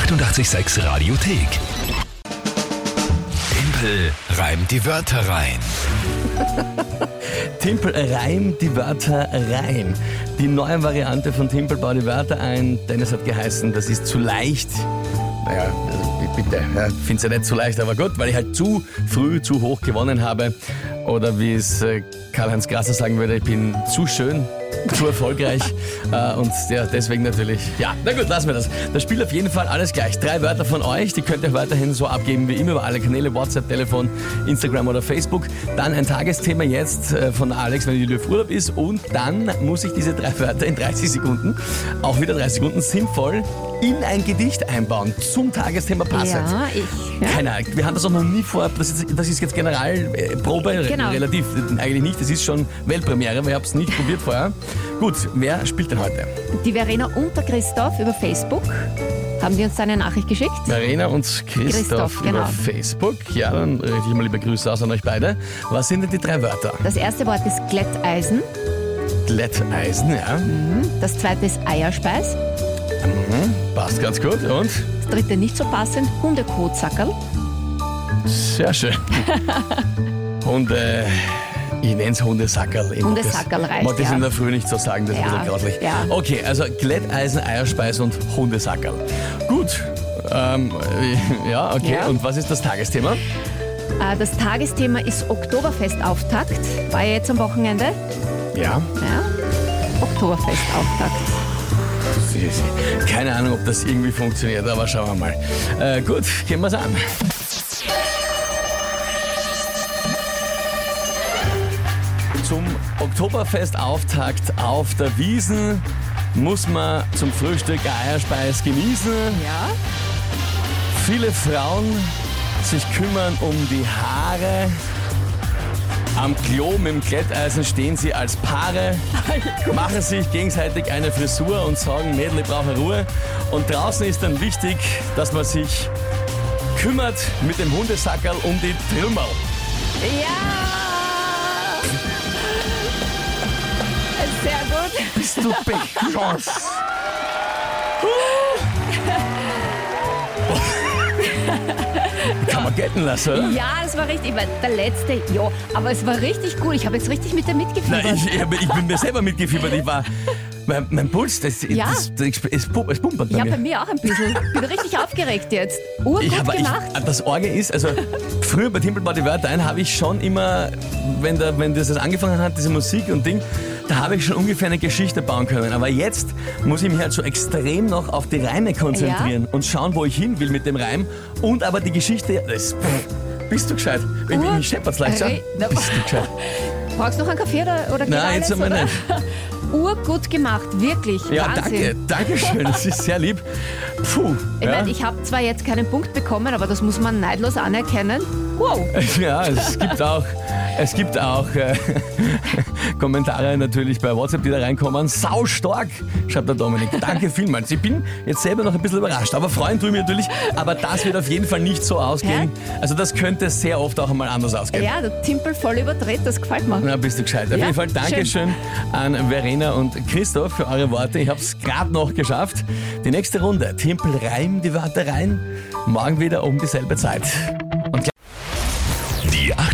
886 Radiothek. Tempel reimt die Wörter rein. Timpel reimt die Wörter rein. Die neue Variante von Timpel baut die Wörter ein, denn es hat geheißen, das ist zu leicht. Naja, also bi- bitte, ja, finde es ja nicht zu leicht, aber gut, weil ich halt zu früh, zu hoch gewonnen habe. Oder wie es äh, Karl-Heinz Grasser sagen würde, ich bin zu schön, zu erfolgreich. äh, und ja, deswegen natürlich, ja, na gut, lassen wir das. Das Spiel auf jeden Fall alles gleich. Drei Wörter von euch, die könnt ihr weiterhin so abgeben wie immer über alle Kanäle, WhatsApp, Telefon, Instagram oder Facebook. Dann ein Tagesthema jetzt äh, von Alex, wenn die auf Urlaub ist. Und dann muss ich diese drei Wörter in 30 Sekunden, auch wieder 30 Sekunden, sinnvoll in ein Gedicht einbauen zum Tagesthema passend. Ja, ich. Ja? Keine Ahnung, wir haben das auch noch nie vor. Das ist, das ist jetzt Generalprobe, äh, Genau. relativ, eigentlich nicht. Das ist schon Weltpremiere, weil ich habe es nicht probiert vorher. Gut, wer spielt denn heute? Die Verena und der Christoph über Facebook haben die uns da eine Nachricht geschickt. Verena und Christoph, Christoph, genau. über Facebook. Ja, dann richte ich mal liebe Grüße aus an euch beide. Was sind denn die drei Wörter? Das erste Wort ist Glätteisen, Glätteisen, ja. das zweite ist Eierspeis, Passt ganz gut. Und? das dritte nicht so passend, Hundekotsackerl. Sehr schön. Hunde. Ich nenne es Hundesackerl. Hundesackerl reicht, mag das ja. in der Früh nicht so sagen, das ist Ja, ein bisschen grauslich. ja. Okay, also Glätteisen, Eierspeis und Hundesackerl. Gut. Ähm, äh, ja, okay. Ja. Und was ist das Tagesthema? Äh, Das Tagesthema ist Oktoberfestauftakt. War ja jetzt am Wochenende. Ja. Ja. Oktoberfestauftakt. Keine Ahnung, ob das irgendwie funktioniert, aber schauen wir mal. Äh, gut, gehen wir es an. Zum Oktoberfestauftakt auf der Wiesen muss man zum Frühstück Eierspeis genießen. Ja. Viele Frauen sich kümmern um die Haare. Am Klo mit dem Glätteisen stehen sie als Paare, machen sich gegenseitig eine Frisur und sagen, Mädel, ich brauche Ruhe. Und draußen ist dann wichtig, dass man sich kümmert mit dem Hundesackerl um die Trümmer. Ja! Sehr gut. Bist du bekloppt? Kann man gelten lassen, oder? Ja, das war richtig. weil Der letzte, ja, aber es war richtig cool. Ich habe jetzt richtig mit dir mitgefiebert. Nein, ich, ich, hab- ich bin mir selber mitgefiebert. Ich war. Mein, mein Puls, das, Ja. das, das, es, es pumpert bei ja, mir. bei mir auch ein bisschen. Bin richtig aufgeregt jetzt. Urgut Ich hab- gemacht. Ich, das Orge ist, also früher bei Timpel die Wörter ein, habe ich schon immer, wenn, der, wenn das angefangen hat, diese Musik und Ding, da habe ich schon ungefähr eine Geschichte bauen können. Aber jetzt muss ich mich halt so extrem noch auf die Reime konzentrieren und schauen, wo ich hin will mit dem Reim. Und aber die Geschichte, das, pff, bist du gescheit? Ich, ich scheppert's leicht, schau. Re- Na, Bist du gescheit? Brauchst du noch einen Kaffee oder, oder Nein, jetzt einmal nicht. Urgut gemacht, wirklich. Ja, Wahnsinn. danke, danke schön, das ist sehr lieb. Puh. Ich ja. meine, ich habe zwar jetzt keinen Punkt bekommen, aber das muss man neidlos anerkennen. Wow. Ja, es gibt auch, es gibt auch äh, Kommentare natürlich bei WhatsApp, die da reinkommen. Sau stark, schreibt der Dominik. Danke vielmals. Ich bin jetzt selber noch ein bisschen überrascht, aber freuen tue ich mich natürlich. Aber das wird auf jeden Fall nicht so ausgehen. Also das könnte sehr oft auch einmal anders ausgehen. Ja, der Timpel voll überdreht, das gefällt mir. Na, bist du gescheit. Auf Ja, jeden Fall Dankeschön an Verena und Christoph für eure Worte. Ich habe es gerade noch geschafft. Die nächste Runde. Timpel reim die Wörter rein. Morgen wieder um dieselbe Zeit.